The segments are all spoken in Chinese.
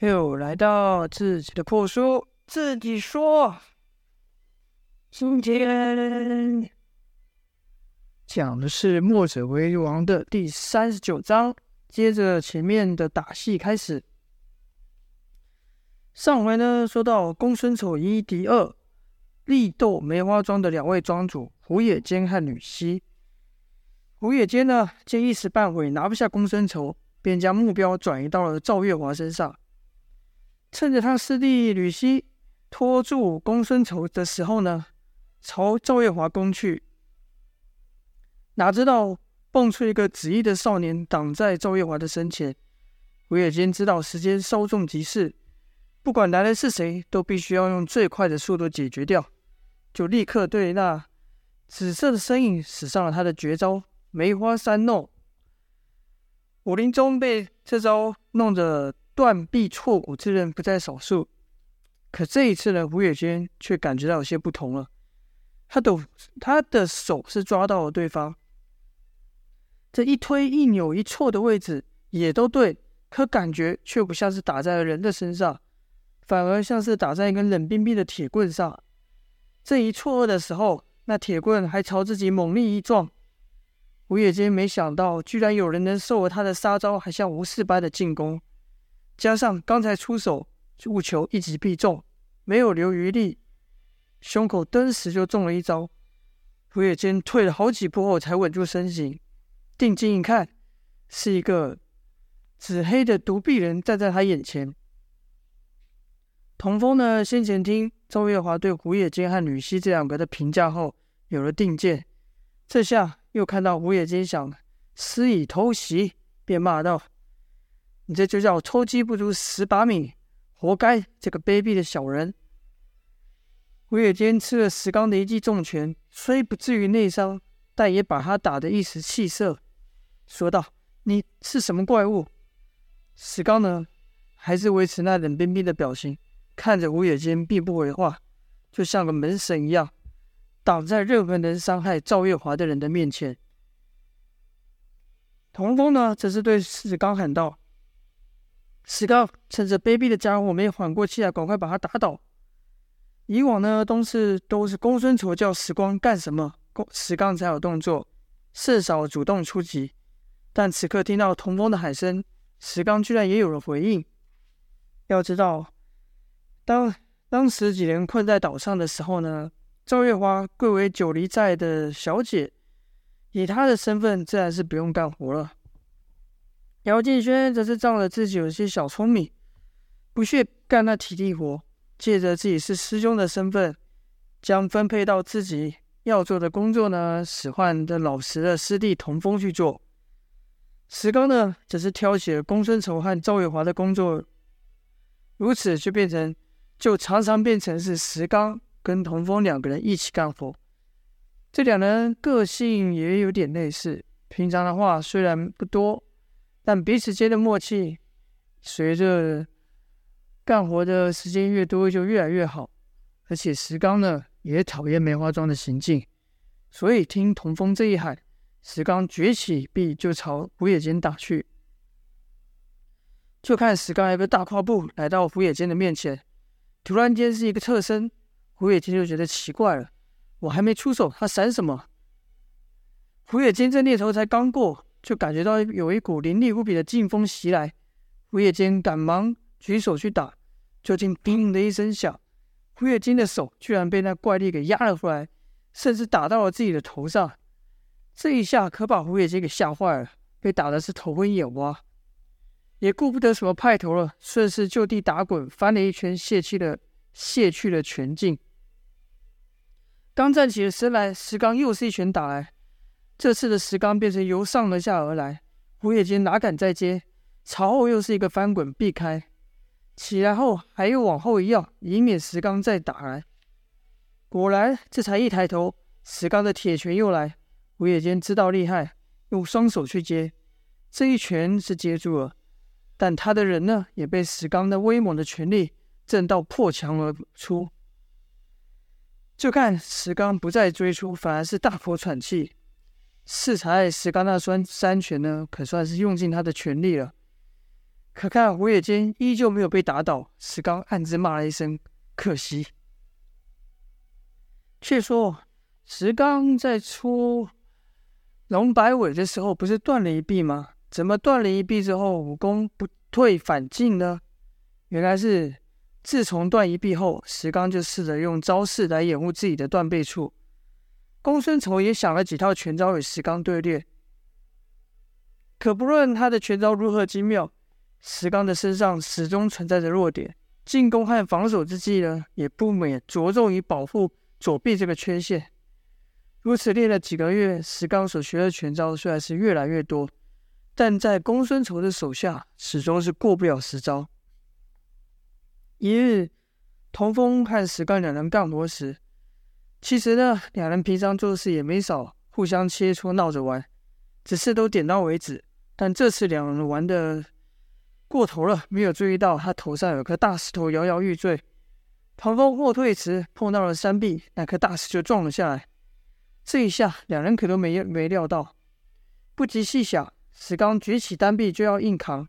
又来到自己的破书，自己说。今天讲的是《墨者为王》的第三十九章，接着前面的打戏开始。上回呢，说到公孙丑一敌二，力斗梅花庄的两位庄主胡野间和吕西。胡野间呢，见一时半会拿不下公孙丑，便将目标转移到了赵月华身上。趁着他师弟吕西拖住公孙丑的时候呢，朝赵月华攻去。哪知道蹦出一个紫衣的少年挡在赵月华的身前。胡野间知道时间稍纵即逝，不管来的是谁，都必须要用最快的速度解决掉，就立刻对那紫色的身影使上了他的绝招。梅花三弄，武林中被这招弄得断臂挫骨之人不在少数。可这一次呢，胡野间却感觉到有些不同了。他的他的手是抓到了对方，这一推一扭一错的位置也都对，可感觉却不像是打在了人的身上，反而像是打在一根冷冰冰的铁棍上。这一错愕的时候，那铁棍还朝自己猛力一撞。胡野间没想到，居然有人能受了他的杀招，还像无事般的进攻。加上刚才出手务求一击必中，没有留余力，胸口登时就中了一招。胡野间退了好几步后才稳住身形，定睛一看，是一个紫黑的独臂人站在他眼前。童风呢，先前听赵月华对胡野间和吕西这两个的评价后，有了定见，这下。又看到胡野间想施以偷袭，便骂道：“你这就叫偷鸡不着蚀把米，活该！这个卑鄙的小人！”胡野间吃了石刚的一记重拳，虽不至于内伤，但也把他打得一时气色，说道：“你是什么怪物？”石刚呢，还是维持那冷冰冰的表情，看着胡野间，并不回话，就像个门神一样。挡在任何能伤害赵月华的人的面前。童风呢，则是对石刚喊道：“石刚，趁着卑鄙的家伙没缓过气来，赶快把他打倒。”以往呢，都是都是公孙丑叫石光干什么，公石刚才有动作，甚少主动出击。但此刻听到童风的喊声，石刚居然也有了回应。要知道，当当时几人困在岛上的时候呢，赵月华贵为九黎寨的小姐，以她的身份，自然是不用干活了。姚建轩则是仗着自己有些小聪明，不屑干那体力活，借着自己是师兄的身份，将分配到自己要做的工作呢，使唤的老实的师弟童风去做。石刚呢，则是挑起了公孙丑和赵月华的工作，如此就变成，就常常变成是石刚。跟童风两个人一起干活，这两人个性也有点类似。平常的话虽然不多，但彼此间的默契，随着干活的时间越多，就越来越好。而且石刚呢，也讨厌梅花桩的行径，所以听童风这一喊，石刚举起臂就朝胡野间打去。就看石刚一个大跨步来到胡野间的面前，突然间是一个侧身。胡野间就觉得奇怪了，我还没出手，他闪什么？胡野间这念头才刚过，就感觉到有一股凌厉无比的劲风袭来。胡野间赶忙举手去打，就听“砰”的一声响，胡野间的手居然被那怪力给压了回来，甚至打到了自己的头上。这一下可把胡野间给吓坏了，被打的是头昏眼花，也顾不得什么派头了，顺势就地打滚，翻了一圈，泄气的，泄去了全劲。刚站起了身来，石刚又是一拳打来。这次的石刚变成由上而下而来，胡野间哪敢再接，朝后又是一个翻滚避开，起来后还又往后一跃，以免石刚再打来。果然，这才一抬头，石刚的铁拳又来，胡野间知道厉害，用双手去接，这一拳是接住了，但他的人呢，也被石刚的威猛的拳力震到破墙而出。就看石刚不再追出，反而是大口喘气。适才石刚那双三拳呢，可算是用尽他的全力了。可看胡野间依旧没有被打倒，石刚暗自骂了一声：“可惜。”却说石刚在出龙摆尾的时候，不是断了一臂吗？怎么断了一臂之后，武功不退反进呢？原来是自从断一臂后，石刚就试着用招式来掩护自己的断背处。公孙丑也想了几套拳招与石刚对练，可不论他的拳招如何精妙。石刚的身上始终存在着弱点，进攻和防守之际呢，也不免着重于保护左臂这个缺陷。如此练了几个月，石刚所学的拳招虽然是越来越多，但在公孙仇的手下始终是过不了十招。一日，童风和石刚两人干活时，其实呢，两人平常做事也没少互相切磋闹着玩，只是都点到为止。但这次两人玩的。过头了，没有注意到他头上有颗大石头摇摇欲坠。唐风后退时碰到了山壁，那颗大石就撞了下来。这一下，两人可都没没料到。不及细想，石刚举起单臂就要硬扛，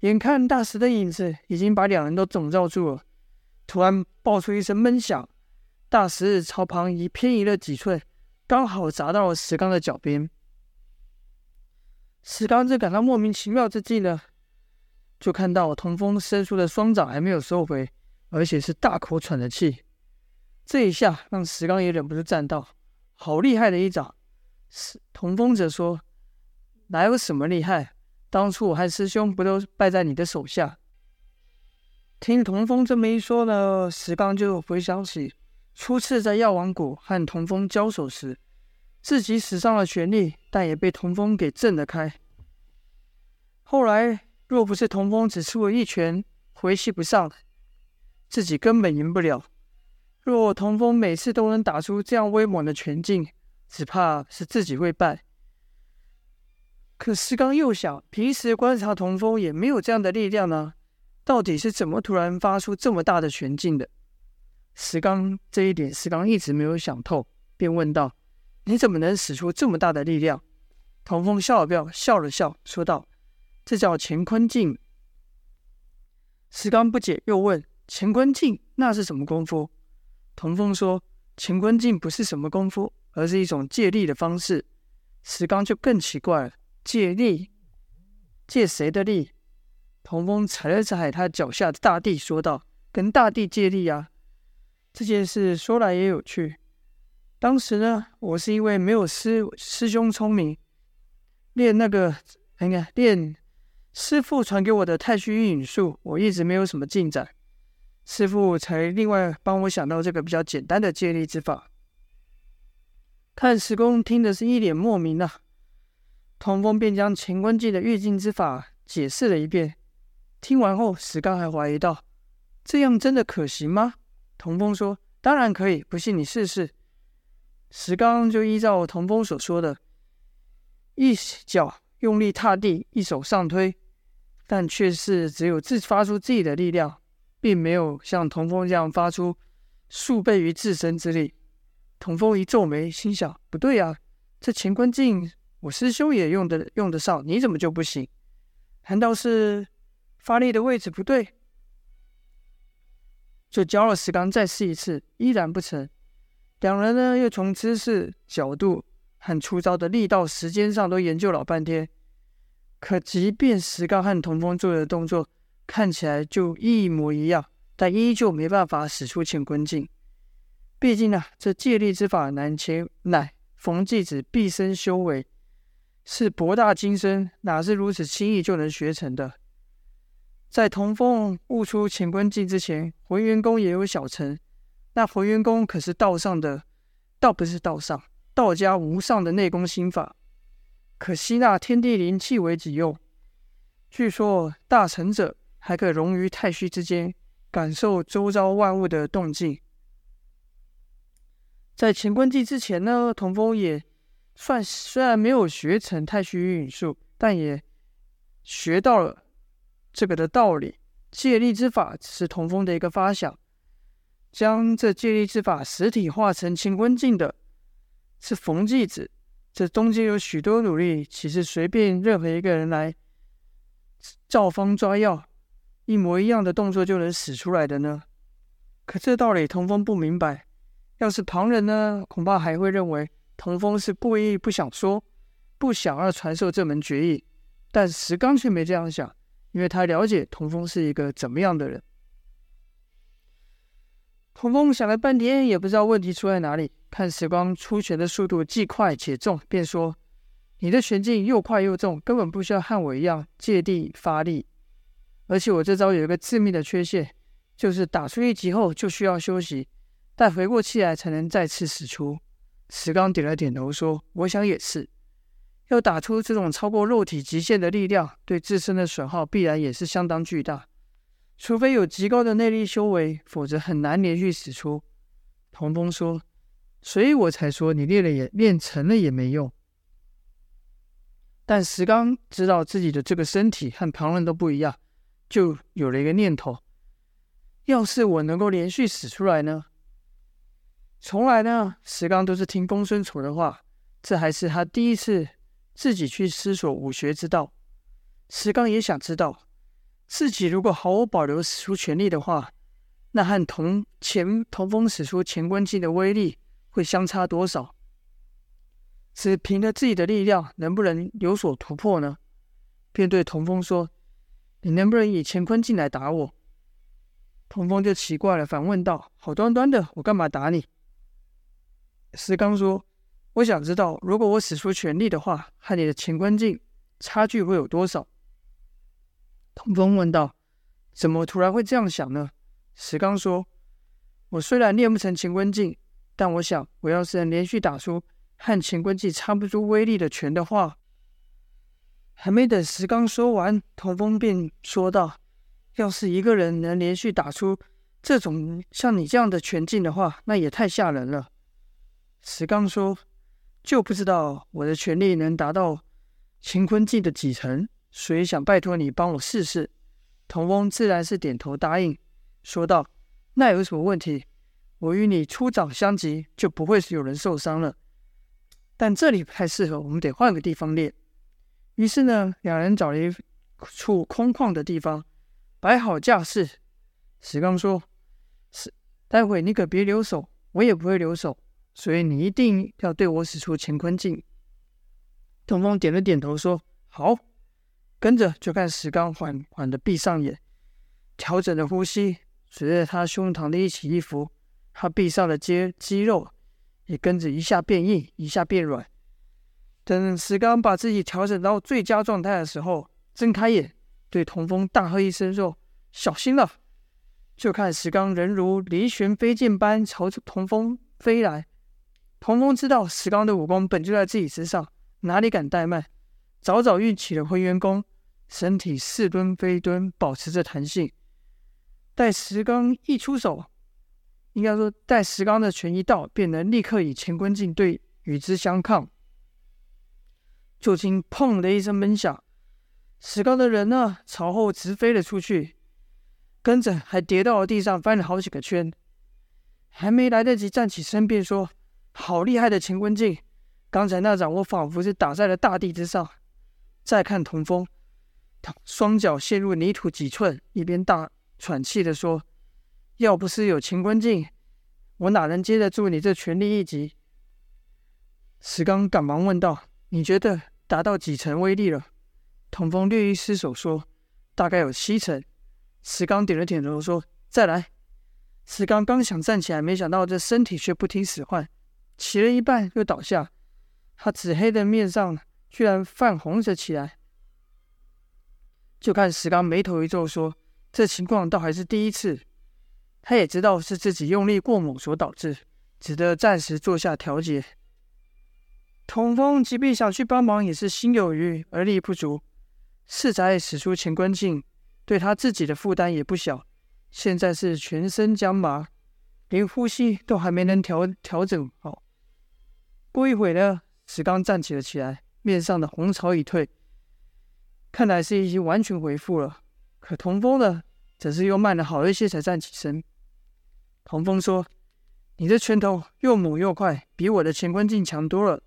眼看大石的影子已经把两人都笼罩住了，突然爆出一声闷响，大石朝旁移偏移了几寸，刚好砸到了石刚的脚边。石刚正感到莫名其妙之际呢。就看到童风伸出的双掌还没有收回，而且是大口喘着气。这一下让石刚也忍不住赞道：“好厉害的一掌！”是童风则说：“哪有什么厉害？当初我和师兄不都败在你的手下？”听童风这么一说呢，石刚就回想起初次在药王谷和童风交手时，自己使上了全力，但也被童风给震了开。后来。若不是童风只出了一拳，回气不上，自己根本赢不了。若童风每次都能打出这样威猛的拳劲，只怕是自己会败。可石刚又想，平时观察童风也没有这样的力量呢，到底是怎么突然发出这么大的拳劲的？石刚这一点，石刚一直没有想透，便问道：“你怎么能使出这么大的力量？”童风笑了笑，笑了笑，说道。这叫乾坤镜。石刚不解，又问：“乾坤镜那是什么功夫？”童风说：“乾坤镜不是什么功夫，而是一种借力的方式。”石刚就更奇怪了：“借力？借谁的力？”童风踩了踩他脚下的大地，说道：“跟大地借力啊！”这件事说来也有趣。当时呢，我是因为没有师师兄聪明，练那个，你看练。师傅传给我的太虚运影术，我一直没有什么进展，师傅才另外帮我想到这个比较简单的借力之法。看石公听的是一脸莫名啊，童风便将乾坤镜的运镜之法解释了一遍。听完后，石刚还怀疑道：“这样真的可行吗？”童风说：“当然可以，不信你试试。”石刚就依照童风所说的，一脚用力踏地，一手上推。但却是只有自发出自己的力量，并没有像童风这样发出数倍于自身之力。童风一皱眉，心想：不对啊，这乾坤镜我师兄也用得用得上，你怎么就不行？难道是发力的位置不对？就教了石刚再试一次，依然不成。两人呢，又从姿势、角度和出招的力道、时间上都研究老半天。可即便石刚和童风做的动作看起来就一模一样，但依旧没办法使出乾坤镜。毕竟啊，这借力之法难前乃冯继子毕生修为，是博大精深，哪是如此轻易就能学成的？在童风悟出乾坤镜之前，浑元功也有小成。那浑元功可是道上的，道不是道上，道家无上的内功心法。可吸纳天地灵气为己用，据说大成者还可融于太虚之间，感受周遭万物的动静。在乾坤镜之前呢，童风也算虽然没有学成太虚运影术，但也学到了这个的道理。借力之法只是童风的一个发想，将这借力之法实体化成乾坤镜的是冯继子。这中间有许多努力，其实随便任何一个人来照方抓药，一模一样的动作就能使出来的呢？可这道理童风不明白。要是旁人呢，恐怕还会认为童风是故意不想说，不想要传授这门绝艺。但石刚却没这样想，因为他了解童风是一个怎么样的人。童风想了半天，也不知道问题出在哪里。看石刚出拳的速度既快且重，便说。你的拳劲又快又重，根本不需要和我一样借力发力。而且我这招有一个致命的缺陷，就是打出一击后就需要休息，待回过气来才能再次使出。石刚点了点头说：“我想也是，要打出这种超过肉体极限的力量，对自身的损耗必然也是相当巨大。除非有极高的内力修为，否则很难连续使出。”童风说：“所以我才说你练了也练成了也没用。”但石刚知道自己的这个身体和旁人都不一样，就有了一个念头：要是我能够连续使出来呢？从来呢，石刚都是听公孙丑的话，这还是他第一次自己去思索武学之道。石刚也想知道，自己如果毫无保留使出全力的话，那和童前童风使出乾坤镜的威力会相差多少？只凭着自己的力量，能不能有所突破呢？便对童风说：“你能不能以乾坤镜来打我？”童风就奇怪了，反问道：“好端端的，我干嘛打你？”石刚说：“我想知道，如果我使出全力的话，和你的乾坤镜差距会有多少？”童风问道：“怎么突然会这样想呢？”石刚说：“我虽然练不成乾坤镜，但我想，我要是能连续打出……”和乾坤镜差不多威力的拳的话，还没等石刚说完，童风便说道：“要是一个人能连续打出这种像你这样的拳劲的话，那也太吓人了。”石刚说：“就不知道我的权力能达到乾坤镜的几成，所以想拜托你帮我试试。”童翁自然是点头答应，说道：“那有什么问题？我与你出掌相及，就不会是有人受伤了。”但这里不太适合，我们得换个地方练。于是呢，两人找了一处空旷的地方，摆好架势。石刚说：“是，待会你可别留手，我也不会留手，所以你一定要对我使出乾坤镜。”童风点了点头，说：“好。”跟着就看石刚缓缓的闭上眼，调整着呼吸，随着他胸膛的一起一伏，他闭上的肌肌肉。也跟着一下变硬，一下变软。等石刚把自己调整到最佳状态的时候，睁开眼，对童风大喝一声说：“小心了！”就看石刚人如离弦飞箭般朝着童风飞来。童风知道石刚的武功本就在自己之上，哪里敢怠慢，早早运起了混元功，身体似蹲非蹲，保持着弹性。待石刚一出手。应该说，待石刚的拳一到，便能立刻以乾坤镜对与之相抗。就听“砰”的一声闷响，石刚的人呢，朝后直飞了出去，跟着还跌到了地上，翻了好几个圈。还没来得及站起身，便说：“好厉害的乾坤镜！刚才那掌，我仿佛是打在了大地之上。”再看童风，他双脚陷入泥土几寸，一边大喘气的说。要不是有乾坤镜，我哪能接得住你这全力一击？石刚赶忙问道：“你觉得达到几成威力了？”童风略一失手说：“大概有七成。”石刚点了点头说：“再来。”石刚刚想站起来，没想到这身体却不听使唤，起了一半又倒下。他紫黑的面上居然泛红着起来。就看石刚眉头一皱说：“这情况倒还是第一次。”他也知道是自己用力过猛所导致，只得暂时坐下调节。童风即便想去帮忙，也是心有余而力不足。四宅使出乾坤镜，对他自己的负担也不小。现在是全身僵麻，连呼吸都还没能调调整好。过一会呢，石刚站起了起来，面上的红潮已退，看来是已经完全恢复了。可童风呢，则是又慢了好一些才站起身。童风说：“你的拳头又猛又快，比我的乾坤镜强多了。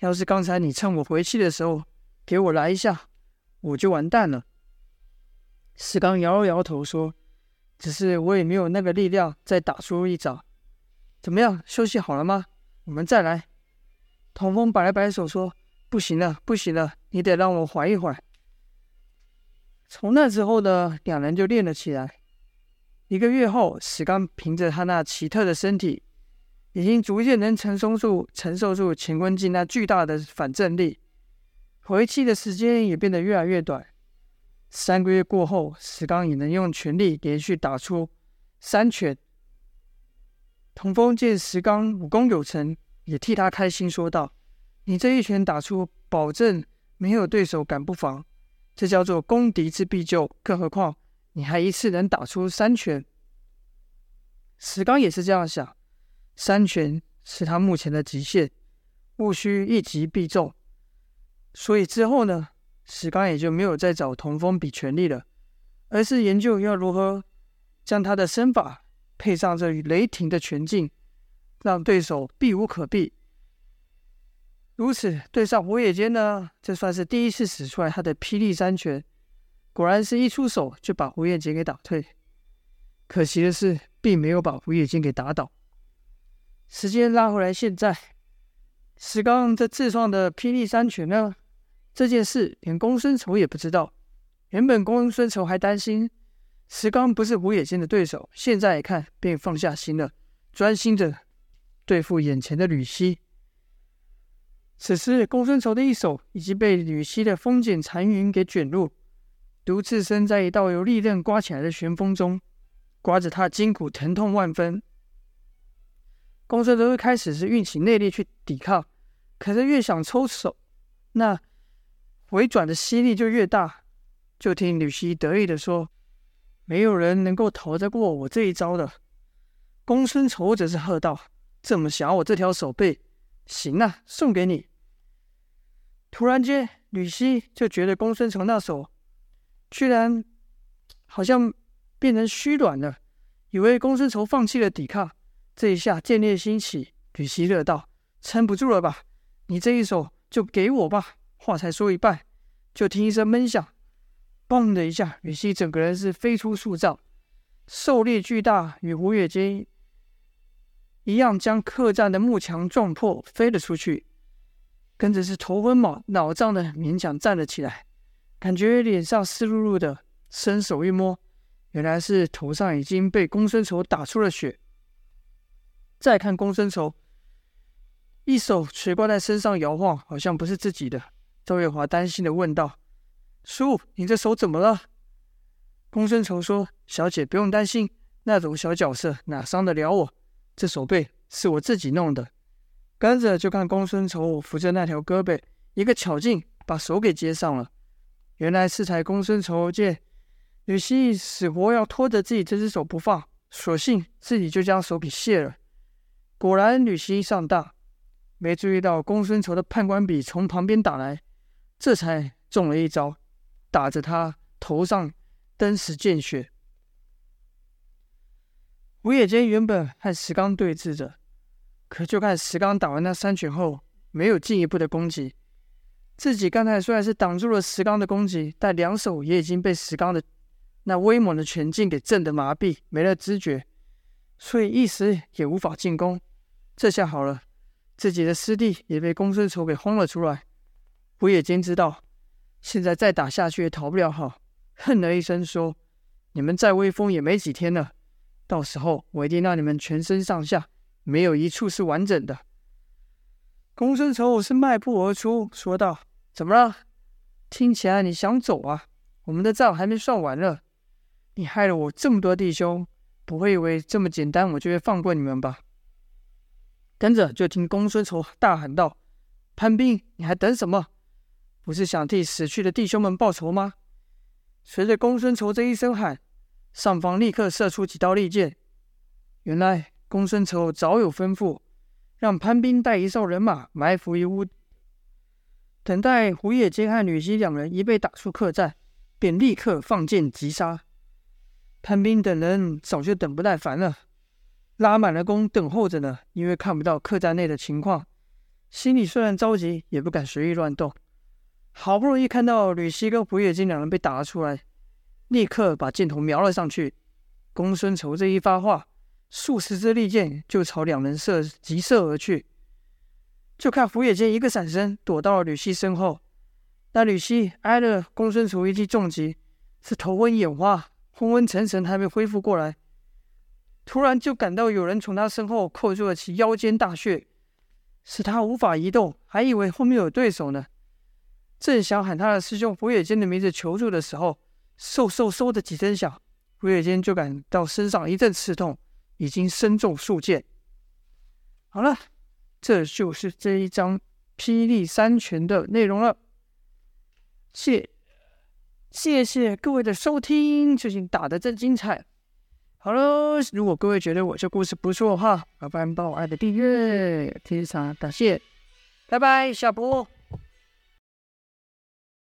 要是刚才你趁我回气的时候给我来一下，我就完蛋了。”石刚摇了摇头说：“只是我也没有那个力量再打出一招。怎么样，休息好了吗？我们再来。”童风摆了摆手说：“不行了，不行了，你得让我缓一缓。”从那之后呢，两人就练了起来。一个月后，石刚凭着他那奇特的身体，已经逐渐能承受住承受住乾坤镜那巨大的反震力，回气的时间也变得越来越短。三个月过后，石刚也能用全力连续打出三拳。童风见石刚武功有成，也替他开心，说道：“你这一拳打出，保证没有对手敢不防。这叫做攻敌之必救，更何况你还一次能打出三拳。”石刚也是这样想，三拳是他目前的极限，务须一击必中。所以之后呢，石刚也就没有再找童风比拳力了，而是研究要如何将他的身法配上这雷霆的拳劲。让对手避无可避。如此对上胡野间呢，这算是第一次使出来他的霹雳三拳，果然是一出手就把胡野间给打退。可惜的是，并没有把胡野间给打倒。时间拉回来，现在石刚这自创的霹雳三拳呢，这件事连公孙丑也不知道。原本公孙丑还担心石刚不是胡野间的对手，现在一看便放下心了，专心的。对付眼前的吕西。此时，公孙仇的一手已经被吕西的风卷残云给卷入，独自身在一道由利刃刮起来的旋风中，刮着他筋骨疼痛万分。公孙仇一开始是运起内力去抵抗，可是越想抽手，那回转的吸力就越大。就听吕西得意地说：“没有人能够逃得过我这一招的。”公孙仇则是喝道。这么想我这条手背，行啊，送给你。突然间，吕西就觉得公孙仇那手居然好像变成虚软了，以为公孙仇放弃了抵抗。这一下见猎心起，吕西乐道：“撑不住了吧？你这一手就给我吧。”话才说一半，就听一声闷响，嘣的一下，吕西整个人是飞出数丈，受力巨大，与胡月间。一样将客栈的木墙撞破，飞了出去。跟着是头昏脑脑胀的，勉强站了起来，感觉脸上湿漉漉的，伸手一摸，原来是头上已经被公孙仇打出了血。再看公孙仇，一手垂挂在身上摇晃，好像不是自己的。赵月华担心的问道：“叔，你这手怎么了？”公孙仇说：“小姐不用担心，那种小角色哪伤得了我。”这手背是我自己弄的，跟着就看公孙仇扶着那条胳膊，一个巧劲把手给接上了。原来是才公孙仇见吕西死活要拖着自己这只手不放，索性自己就将手给卸了。果然吕西上当，没注意到公孙仇的判官笔从旁边打来，这才中了一招，打着他头上登时见血。吴野间原本和石刚对峙着，可就看石刚打完那三拳后，没有进一步的攻击。自己刚才虽然是挡住了石刚的攻击，但两手也已经被石刚的那威猛的拳劲给震得麻痹，没了知觉，所以一时也无法进攻。这下好了，自己的师弟也被公孙仇给轰了出来。吴野间知道，现在再打下去也讨不了好，恨了一声说：“你们再威风也没几天了。”到时候我一定让你们全身上下没有一处是完整的。公孙仇是迈步而出，说道：“怎么了？听起来你想走啊？我们的账还没算完呢。你害了我这么多弟兄，不会以为这么简单我就会放过你们吧？”跟着就听公孙仇大喊道：“潘斌，你还等什么？不是想替死去的弟兄们报仇吗？”随着公孙仇这一声喊。上方立刻射出几道利箭。原来公孙仇早有吩咐，让潘斌带一哨人马埋伏于屋，等待胡野间和吕西两人一被打出客栈，便立刻放箭急杀。潘斌等人早就等不耐烦了，拉满了弓等候着呢。因为看不到客栈内的情况，心里虽然着急，也不敢随意乱动。好不容易看到吕西跟胡野间两人被打了出来。立刻把箭头瞄了上去。公孙丑这一发话，数十支利箭就朝两人射急射而去。就看胡野间一个闪身，躲到了吕西身后。那吕西挨了公孙丑一记重击，是头昏眼花、昏昏沉沉，还没恢复过来。突然就感到有人从他身后扣住了其腰间大穴，使他无法移动，还以为后面有对手呢。正想喊他的师兄胡野间的名字求助的时候，嗖嗖嗖的几声响，胡野间就感到身上一阵刺痛，已经身中数箭。好了，这就是这一章霹雳三拳的内容了。谢谢谢各位的收听，最近打得真精彩。好了，如果各位觉得我这故事不错的话，麻烦帮我按个订阅，非常感谢。拜拜，下播。